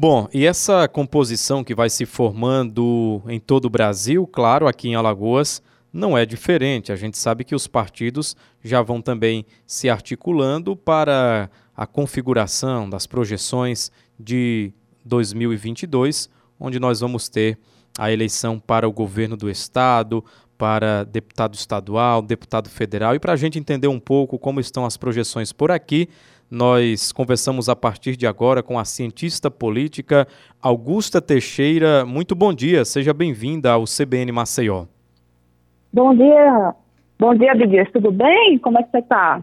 Bom, e essa composição que vai se formando em todo o Brasil, claro, aqui em Alagoas, não é diferente. A gente sabe que os partidos já vão também se articulando para a configuração das projeções de 2022, onde nós vamos ter a eleição para o governo do estado, para deputado estadual, deputado federal. E para a gente entender um pouco como estão as projeções por aqui, nós conversamos a partir de agora com a cientista política Augusta Teixeira. Muito bom dia, seja bem-vinda ao CBN Maceió. Bom dia, bom dia, Bidias, tudo bem? Como é que você está?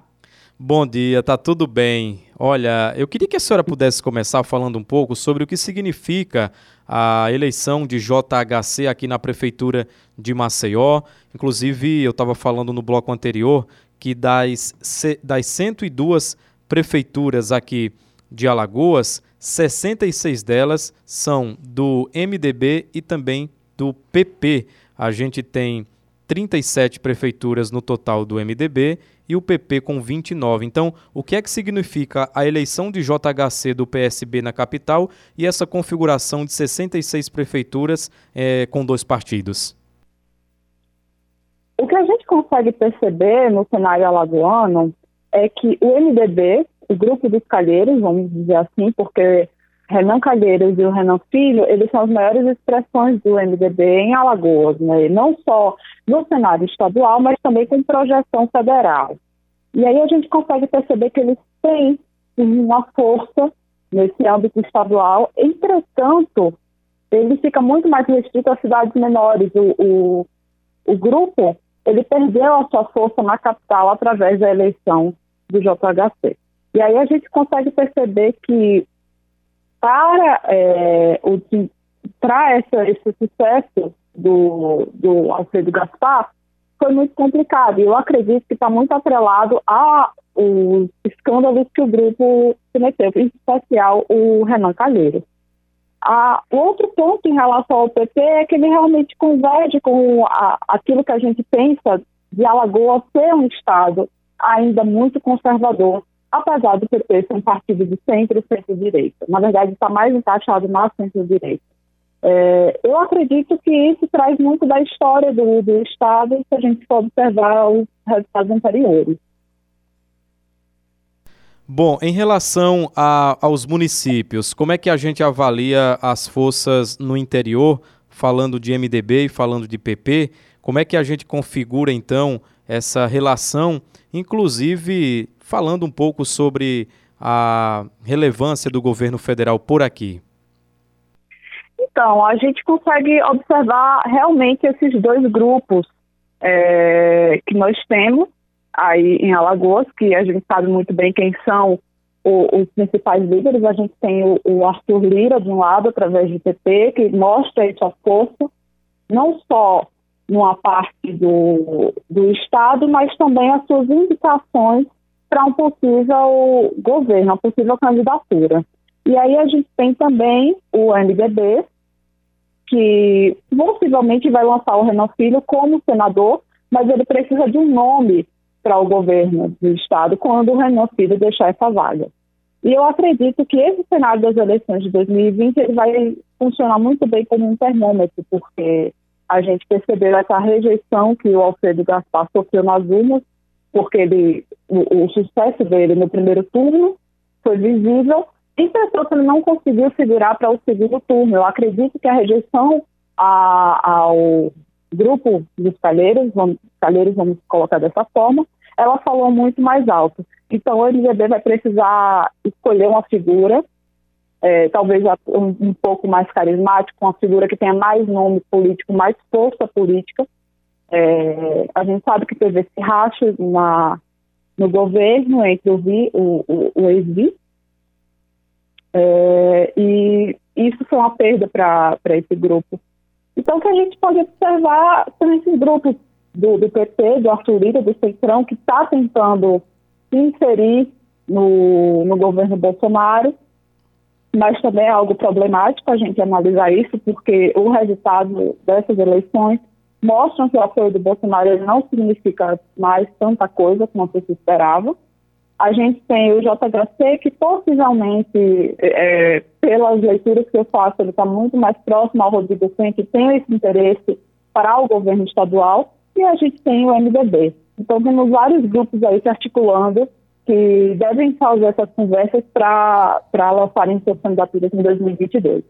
Bom dia, tá tudo bem. Olha, eu queria que a senhora pudesse começar falando um pouco sobre o que significa a eleição de JHC aqui na Prefeitura de Maceió. Inclusive, eu estava falando no bloco anterior que das, das 102 prefeituras aqui de Alagoas, 66 delas são do MDB e também do PP. A gente tem 37 prefeituras no total do MDB e o PP com 29. Então, o que é que significa a eleição de JHC do PSB na capital e essa configuração de 66 prefeituras é, com dois partidos? O que a gente consegue perceber no cenário alagoano é que o MDB, o grupo dos Calheiros, vamos dizer assim, porque Renan Calheiros e o Renan Filho, eles são as maiores expressões do MDB em Alagoas, né? não só no cenário estadual, mas também com projeção federal. E aí a gente consegue perceber que eles têm uma força nesse âmbito estadual, entretanto, ele fica muito mais restrito às cidades menores. O, o, o grupo, ele perdeu a sua força na capital através da eleição do JHC. E aí a gente consegue perceber que para, é, o, para essa, esse sucesso do, do Alfredo Gaspar, foi muito complicado. E eu acredito que está muito atrelado a os escândalos que o grupo se meteu, em especial o Renan Calheiro. Ah, outro ponto em relação ao PT é que ele realmente converge com a, aquilo que a gente pensa de Alagoas ser um Estado ainda muito conservador, apesar do PP ser um partido de centro centro-direita. Na verdade, está mais encaixado na centro-direita. É, eu acredito que isso traz muito da história do, do Estado se a gente for observar os resultados anteriores. Bom, em relação a, aos municípios, como é que a gente avalia as forças no interior, falando de MDB e falando de PP? Como é que a gente configura, então, essa relação, inclusive falando um pouco sobre a relevância do governo federal por aqui? Então, a gente consegue observar realmente esses dois grupos é, que nós temos aí em Alagoas, que a gente sabe muito bem quem são o, os principais líderes. A gente tem o, o, Arthur Lira, de um lado, através do PT, que mostra essa força, não só numa parte do, do Estado, mas também as suas indicações para um possível governo, uma possível candidatura. E aí a gente tem também o MDB, que possivelmente vai lançar o Renan Filho como senador, mas ele precisa de um nome para o governo do Estado quando o Renan Filho deixar essa vaga. E eu acredito que esse cenário das eleições de 2020 ele vai funcionar muito bem como um termômetro, porque a gente percebeu essa rejeição que o Alfredo Gaspar sofreu nas urnas, porque ele, o, o sucesso dele no primeiro turno foi visível, Entretanto, ele não conseguiu segurar para o segundo turno. Eu acredito que a rejeição a, ao grupo dos calheiros, vamos, calheiros, vamos colocar dessa forma, ela falou muito mais alto. Então, o MDB vai precisar escolher uma figura, é, talvez um, um, pouco mais carismática, uma figura que tenha mais nome político, mais força política. É, a gente sabe que teve esse racho na, no governo entre o, o, o, o ex-vice é, e isso foi uma perda para esse grupo. Então, o que a gente pode observar são esses grupos do, do PT, do Arthur Lira, do Centrão, que está tentando se inserir no, no governo Bolsonaro, mas também é algo problemático a gente analisar isso, porque o resultado dessas eleições mostram que o apoio do Bolsonaro não significa mais tanta coisa como se esperava. A gente tem o JHC, que possivelmente, é, pelas leituras que eu faço, ele está muito mais próximo ao Rodrigo Cunha, que tem esse interesse para o governo estadual, e a gente tem o MDB. Então, temos vários grupos aí se articulando que devem fazer essas conversas para lançarem suas candidaturas em 2022.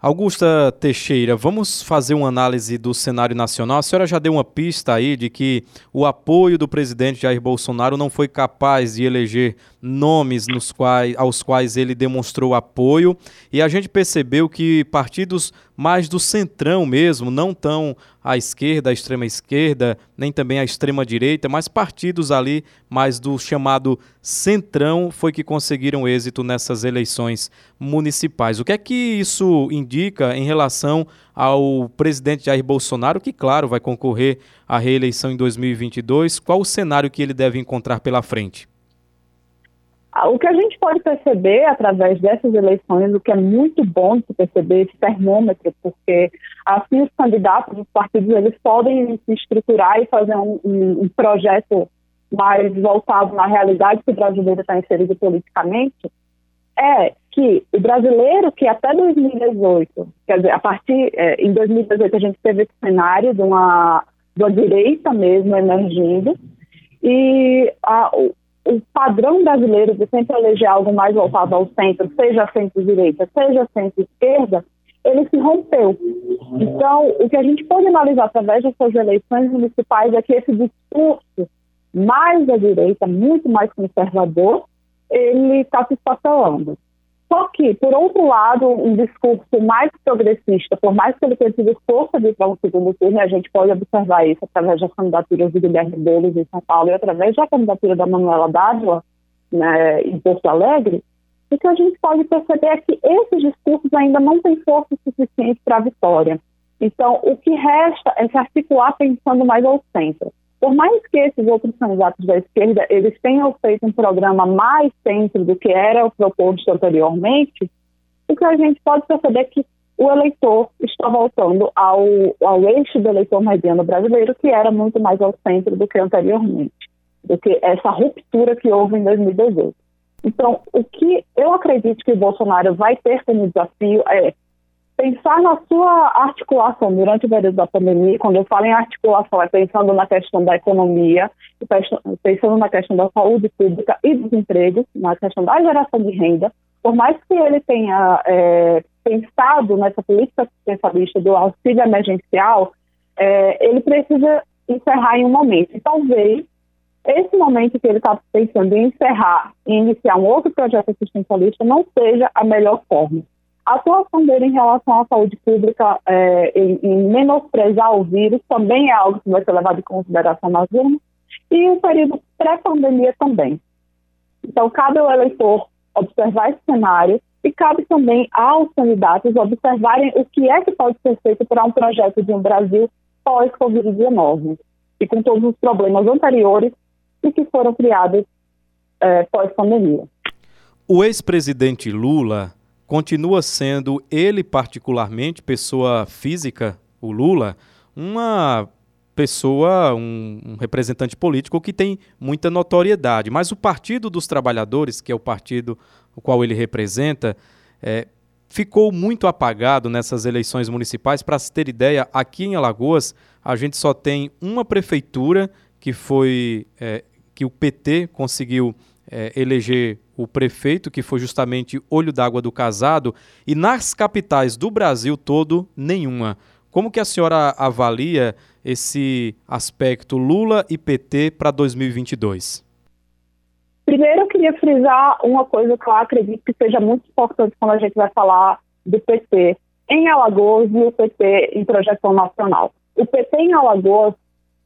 Augusta Teixeira, vamos fazer uma análise do cenário nacional. A senhora já deu uma pista aí de que o apoio do presidente Jair Bolsonaro não foi capaz de eleger nomes nos quais, aos quais ele demonstrou apoio, e a gente percebeu que partidos mais do centrão mesmo, não tão à esquerda, à extrema esquerda, nem também à extrema direita, mas partidos ali mais do chamado centrão foi que conseguiram êxito nessas eleições municipais. O que é que isso indica em relação ao presidente Jair Bolsonaro, que claro vai concorrer à reeleição em 2022? Qual o cenário que ele deve encontrar pela frente? O que a gente pode perceber através dessas eleições, o que é muito bom de perceber esse termômetro, porque assim os candidatos, os partidos, eles podem se estruturar e fazer um, um, um projeto mais voltado na realidade que o brasileiro está inserido politicamente, é que o brasileiro que até 2018, quer dizer, a partir, é, em 2018 a gente teve esse cenário de uma, de uma direita mesmo emergindo, e a, o padrão brasileiro de sempre eleger algo mais voltado ao centro, seja centro-direita, seja centro-esquerda, ele se rompeu. Então, o que a gente pode analisar através dessas eleições municipais é que esse discurso mais da direita, muito mais conservador, ele está se esfacelando. Só que, por outro lado, um discurso mais progressista, por mais que ele tenha tido força de ir para um segundo turno, a gente pode observar isso através das candidaturas do Guilherme Boulos em São Paulo e através da candidatura da Manuela Dávila né, em Porto Alegre, o que a gente pode perceber é que esses discursos ainda não têm força suficiente para a vitória. Então, o que resta é se articular pensando mais ao centro. Por mais que esses outros candidatos da esquerda eles tenham feito um programa mais centro do que era o proposto anteriormente, o que a gente pode perceber é que o eleitor está voltando ao, ao eixo do eleitor mediano brasileiro, que era muito mais ao centro do que anteriormente, do que essa ruptura que houve em 2018. Então, o que eu acredito que o Bolsonaro vai ter como desafio é pensar na sua articulação durante o período da pandemia, quando eu falo em articulação, é pensando na questão da economia, pensando na questão da saúde pública e dos empregos, na questão da geração de renda, por mais que ele tenha é, pensado nessa política assistencialista do auxílio emergencial, é, ele precisa encerrar em um momento. E talvez esse momento que ele está pensando em encerrar e iniciar um outro projeto assistencialista não seja a melhor forma a atuação dele em relação à saúde pública, é, em, em, menosprezar o vírus, também é algo que vai ser levado em consideração nas urnas, e o período pré-pandemia também. Então, cabe ao eleitor observar esse cenário e cabe também aos candidatos observarem o que é que pode ser feito para um projeto de um Brasil pós-Covid-19 e com todos os problemas anteriores e que foram criados é, pós-pandemia. O ex-presidente Lula continua sendo ele particularmente, pessoa física, o Lula, uma pessoa, um, um, representante político que tem muita notoriedade. Mas o Partido dos Trabalhadores, que é o partido o qual ele representa, é, ficou muito apagado nessas eleições municipais. Para se ter ideia, aqui em Alagoas a gente só tem uma prefeitura que foi é, que o PT conseguiu é, eleger o prefeito, que foi justamente olho d'água do casado, e nas capitais do Brasil todo, nenhuma. Como que a senhora avalia esse aspecto Lula e PT para 2022? Primeiro, eu queria frisar uma coisa que eu acredito que seja muito importante quando a gente vai falar do PT em Alagoas e o PT em projeção nacional. O PT em Alagoas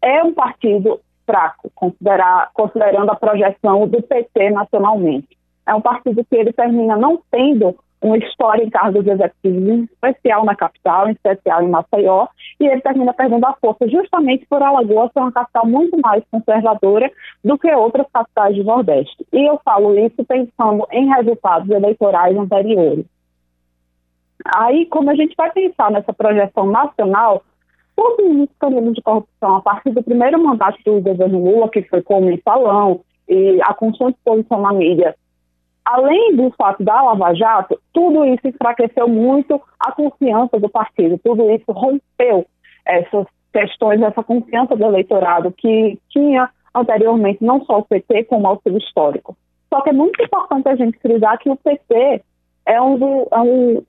é um partido fraco, considerando a projeção do PT nacionalmente é um partido que ele termina não tendo uma história em cargos executivos, em especial na capital, em especial em Maceió, e ele termina perdendo a força justamente por Alagoas ser uma capital muito mais conservadora do que outras capitais do Nordeste. E eu falo isso pensando em resultados eleitorais anteriores. Aí, como a gente vai pensar nessa projeção nacional, todos os caminhos de corrupção, a partir do primeiro mandato do governo Lula, que foi com o mensalão, e a constante exposição na mídia, além do fato da Lava Jato, tudo isso enfraqueceu muito a confiança do partido, tudo isso rompeu essas questões, essa confiança do eleitorado que tinha anteriormente não só o PT, como o auxílio histórico. Só que é muito importante a gente frisar que o PT é um, do, é um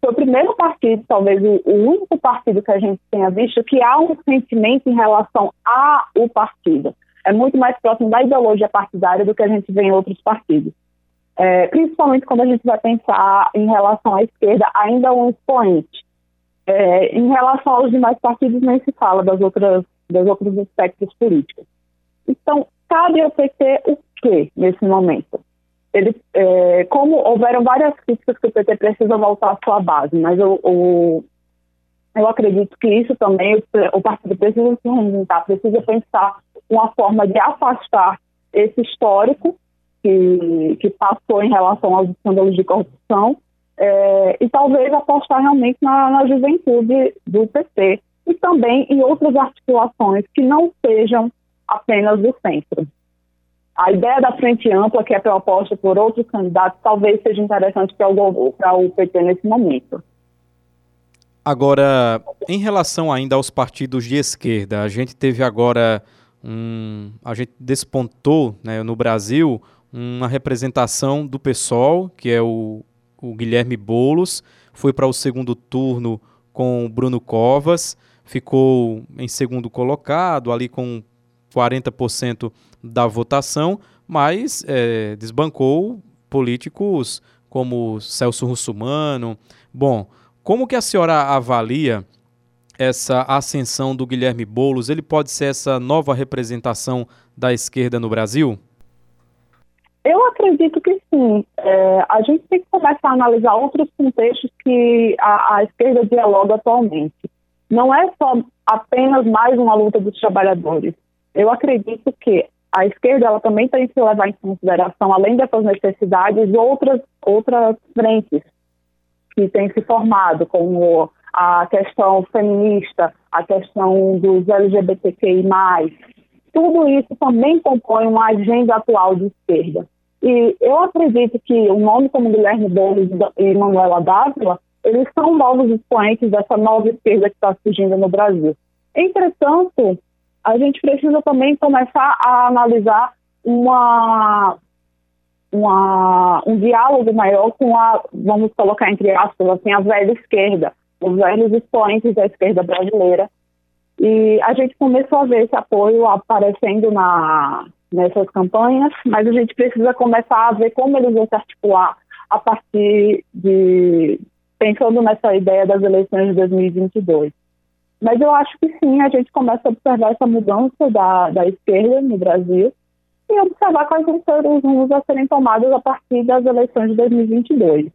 foi o primeiro partido, talvez o, único partido que a gente tenha visto que há um sentimento em relação ao partido. É muito mais próximo da ideologia partidária do que a gente vê em outros partidos. É, principalmente quando a gente vai pensar em relação à esquerda, ainda um expoente. É, em relação aos demais partidos, nem se fala das outras, das outros aspectos políticos. Então, cabe ao PT o quê nesse momento? Ele, é, como houveram várias críticas que o PT precisa voltar à sua base, mas eu, eu, eu acredito que isso também, o partido precisa se reinventar, precisa pensar uma forma de afastar esse histórico que, que passou em relação aos escândalos de corrupção é, e talvez apostar realmente na, na juventude do PT e também em outras articulações que não sejam apenas do centro. A ideia da frente ampla, que é proposta por outros candidatos, talvez seja interessante para o, PT nesse momento. Agora, em relação ainda aos partidos de esquerda, a gente teve agora um, a gente despontou né, no Brasil uma representação do PSOL, que é o, o Guilherme Bolos, foi para o segundo turno com o Bruno Covas, ficou em segundo colocado, ali com 40% da votação, mas é, desbancou políticos como Celso Russumano. Bom, como que a senhora avalia essa ascensão do Guilherme Boulos? Ele pode ser essa nova representação da esquerda no Brasil? Eu acredito que sim. É, a gente tem que começar a analisar outros contextos que a, a esquerda dialoga atualmente. Não é só apenas mais uma luta dos trabalhadores eu acredito que a esquerda ela também tem que levar em consideração, além dessas necessidades, outras, outras frentes que têm se formado, como a questão feminista, a questão dos LGBTQI+. Tudo isso também compõe uma agenda atual de esquerda. E eu acredito que um nome como Guilherme Boulos e Manuela Dávila, eles são novos expoentes dessa nova esquerda que está surgindo no Brasil. Entretanto, a gente precisa também começar a analisar uma, uma, um diálogo maior com a, vamos colocar entre aspas, assim, a velha esquerda, os velhos expoentes da esquerda brasileira. E a gente começou a ver esse apoio aparecendo na, nessas campanhas, mas a gente precisa começar a ver como eles vão se articular a partir de, pensando nessa ideia das eleições de 2022. Mas eu acho que sim, a gente começa a observar essa mudança da, da esquerda no Brasil e observar quais vão ser os rumos a serem tomados a partir das eleições de 2022.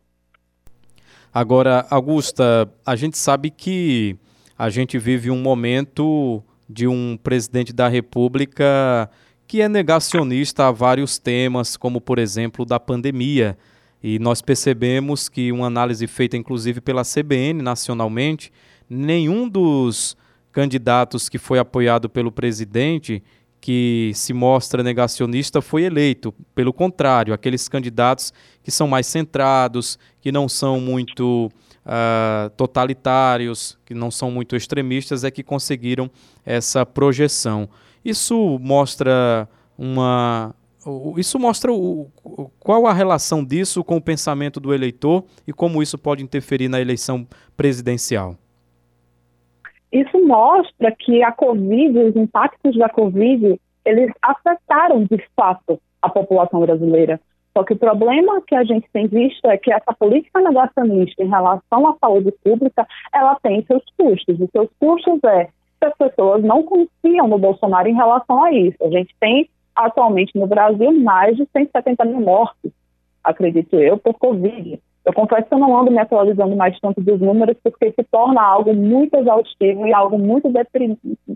Agora, Augusta, a gente sabe que a gente vive um momento de um presidente da República que é negacionista a vários temas, como por exemplo da pandemia. E nós percebemos que uma análise feita inclusive pela CBN nacionalmente nenhum dos candidatos que foi apoiado pelo presidente que se mostra negacionista foi eleito. Pelo contrário, aqueles candidatos que são mais centrados, que não são muito uh, totalitários, que não são muito extremistas, é que conseguiram essa projeção. Isso mostra uma. Isso mostra o, qual a relação disso com o pensamento do eleitor e como isso pode interferir na eleição presidencial. Isso mostra que a Covid, os impactos da Covid, eles afetaram de fato a população brasileira. Só que o problema que a gente tem visto é que essa política negacionista em relação à saúde pública, ela tem seus custos. E seus custos é as pessoas não confiam no Bolsonaro em relação a isso. A gente tem atualmente no Brasil mais de 170 mil mortes, acredito eu, por Covid. Eu confesso que eu não ando me atualizando mais tanto dos números, porque se torna algo muito exaustivo e algo muito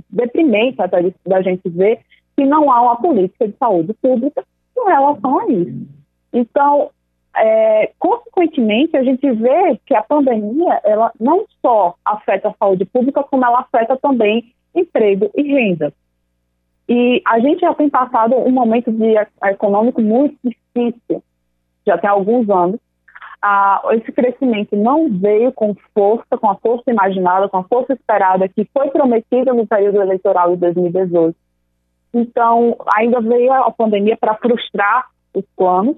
deprimente até da gente ver que não há uma política de saúde pública em relação a isso. Então, é, consequentemente, a gente vê que a pandemia ela não só afeta a saúde pública, como ela afeta também emprego e renda. E a gente já tem passado um momento de econômico muito difícil, já tem alguns anos. Ah, esse crescimento não veio com força, com a força imaginada, com a força esperada que foi prometida no período eleitoral de 2018. Então, ainda veio a pandemia para frustrar os planos.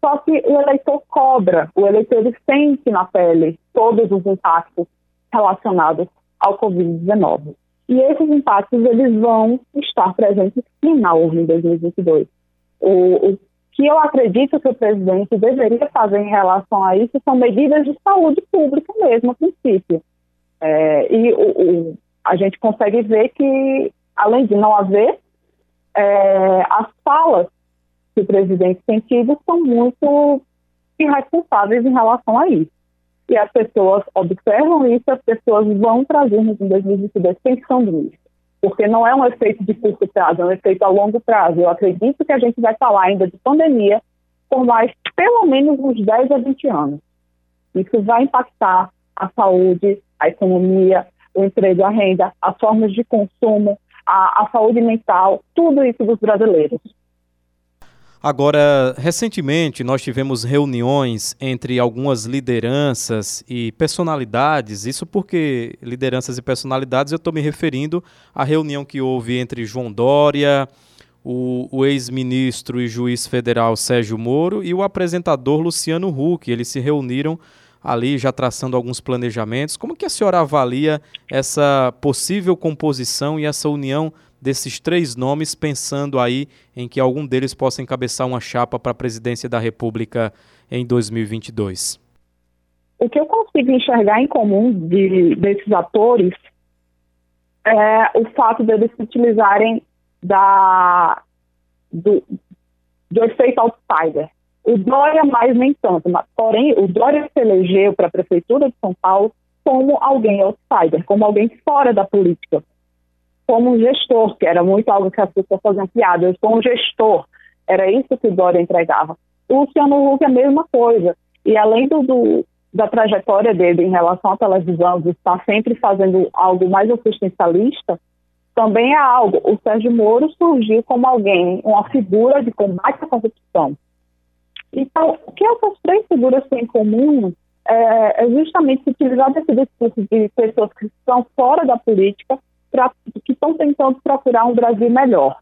Só que o eleitor cobra, o eleitor sente na pele todos os impactos relacionados ao Covid-19. E esses impactos eles vão estar presentes sim na urna em 2022. O, o que eu acredito que o presidente deveria fazer em relação a isso são medidas de saúde pública mesmo, a princípio. É, e o, o, a gente consegue ver que, além de não haver, é, as falas que o presidente tem tido são muito irresponsáveis em relação a isso. E as pessoas observam isso, as pessoas vão trazer em 2022 pensando nisso. Porque não é um efeito de curto prazo, é um efeito a longo prazo. Eu acredito que a gente vai falar ainda de pandemia por mais pelo menos uns 10 a 20 anos. Isso vai impactar a saúde, a economia, o emprego, a renda, as formas de consumo, a, a saúde mental, tudo isso dos brasileiros. Agora, recentemente nós tivemos reuniões entre algumas lideranças e personalidades, isso porque lideranças e personalidades eu estou me referindo à reunião que houve entre João Dória, o, o ex-ministro e juiz federal Sérgio Moro e o apresentador Luciano Huck. Eles se reuniram ali já traçando alguns planejamentos. Como que a senhora avalia essa possível composição e essa união desses três nomes, pensando aí em que algum deles possa encabeçar uma chapa para a presidência da República em 2022? O que eu consigo enxergar em comum de, desses atores é o fato deles se utilizarem da, do, do efeito outsider. O Dória mais nem tanto, mas, porém o Dória se elegeu para a Prefeitura de São Paulo como alguém outsider, como alguém fora da política como gestor, que era muito algo que as pessoas faziam piada, eu sou um gestor, era isso que o Dória entregava. O Luciano Huck é a mesma coisa, e além do, do, da trajetória dele em relação à televisão, de estar sempre fazendo algo mais assistencialista, também é algo. O Sérgio Moro surgiu como alguém, uma figura de combate à corrupção. Então, o que essas três figuras têm em comum é, é justamente se utilizar desse discurso de pessoas que estão fora da política que estão tentando procurar um Brasil melhor.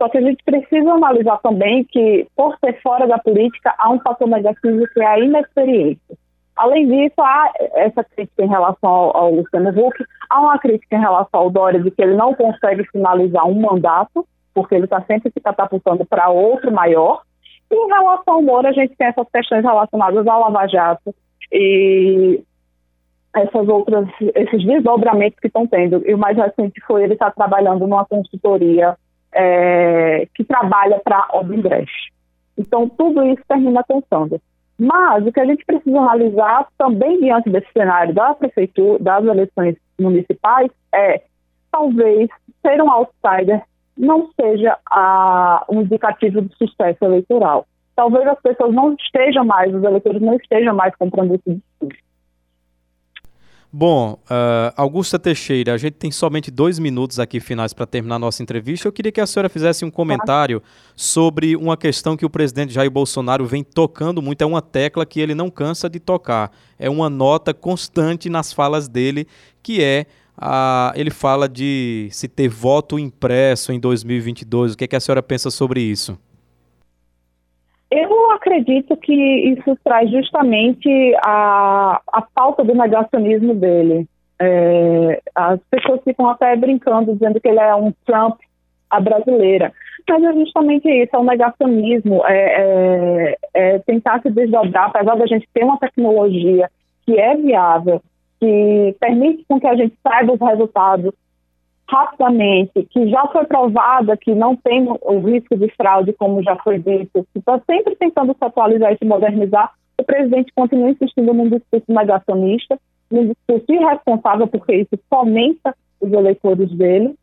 Só que a gente precisa analisar também que, por ser fora da política, há um fator negativo que é a inexperiência. Além disso, há essa crítica em relação ao, ao Luciano Huck, há uma crítica em relação ao Dória de que ele não consegue finalizar um mandato, porque ele está sempre se catapultando para outro maior. E em relação ao Moro, a gente tem essas questões relacionadas ao Lava Jato e essas outras, esses desdobramentos que estão tendo. E o mais recente foi ele estar tá trabalhando numa consultoria é, que trabalha para a Odebrecht. Então, tudo isso termina pensando. Mas o que a gente precisa analisar também diante desse cenário da prefeitura, das eleições municipais, é talvez ser um outsider não seja a, um indicativo de sucesso eleitoral. Talvez as pessoas não estejam mais, os eleitores não estejam mais comprando esse discurso. Bom, uh, Augusta Teixeira, a gente tem somente dois minutos aqui finais para terminar nossa entrevista. Eu queria que a senhora fizesse um comentário sobre uma questão que o presidente Jair Bolsonaro vem tocando muito. É uma tecla que ele não cansa de tocar. É uma nota constante nas falas dele, que é a, ele fala de se ter voto impresso em 2022. O que, é que a senhora pensa sobre isso? Eu acredito que isso traz justamente a, a falta do negacionismo dele. É, as pessoas ficam até brincando, dizendo que ele é um Trump a brasileira. Mas é justamente isso, é o negacionismo, é, é, é tentar se desdobrar, apesar da gente ter uma tecnologia que é viável, que permite com que a gente saiba os resultados rapidamente, que já foi provada que não tem o risco de fraude, como já foi dito, que está sempre tentando se atualizar e se modernizar, o presidente continua insistindo num discurso negacionista, num discurso irresponsável, porque isso fomenta os eleitores dele,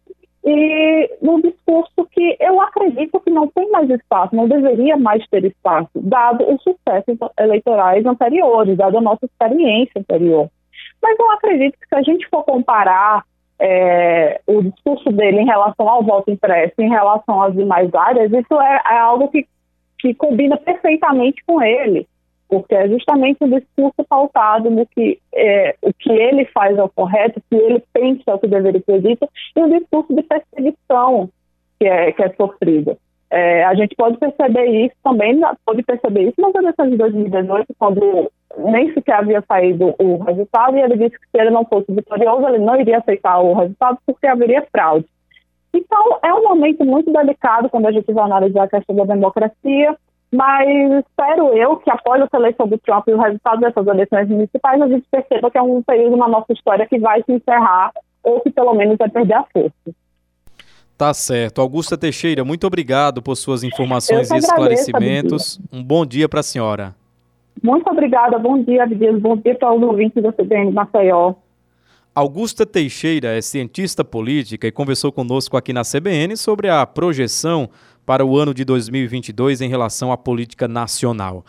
e num discurso que eu acredito que não tem mais espaço, não deveria mais ter espaço, dado os sucessos eleitorais anteriores, dado a nossa experiência anterior. Mas eu acredito que se a gente for comparar é, o discurso dele em relação ao voto impresso, em relação às demais áreas, isso é, é algo que, que combina perfeitamente com ele, porque é justamente um discurso pautado no que é, o que ele faz é o correto, o que ele pensa é o que deveria ser dito, e um discurso de perseguição que é, que é sofrido. É, a gente pode perceber isso também, pode perceber isso nas eleições de 2018, quando nem sequer havia saído o resultado, e ele disse que se ele não fosse vitorioso, ele não iria aceitar o resultado porque haveria fraude. Então, é um momento muito delicado quando a gente vai analisar a questão da democracia, mas espero eu que após a eleição do Trump e o resultado dessas eleições municipais, a gente perceba que é um período na nossa história que vai se encerrar, ou que pelo menos vai perder a força. Tá certo. Augusta Teixeira, muito obrigado por suas informações e esclarecimentos. Um bom dia para a senhora. Muito obrigada. Bom dia, Abdias. Bom dia para os ouvintes da CBN Maceió. Augusta Teixeira é cientista política e conversou conosco aqui na CBN sobre a projeção para o ano de 2022 em relação à política nacional.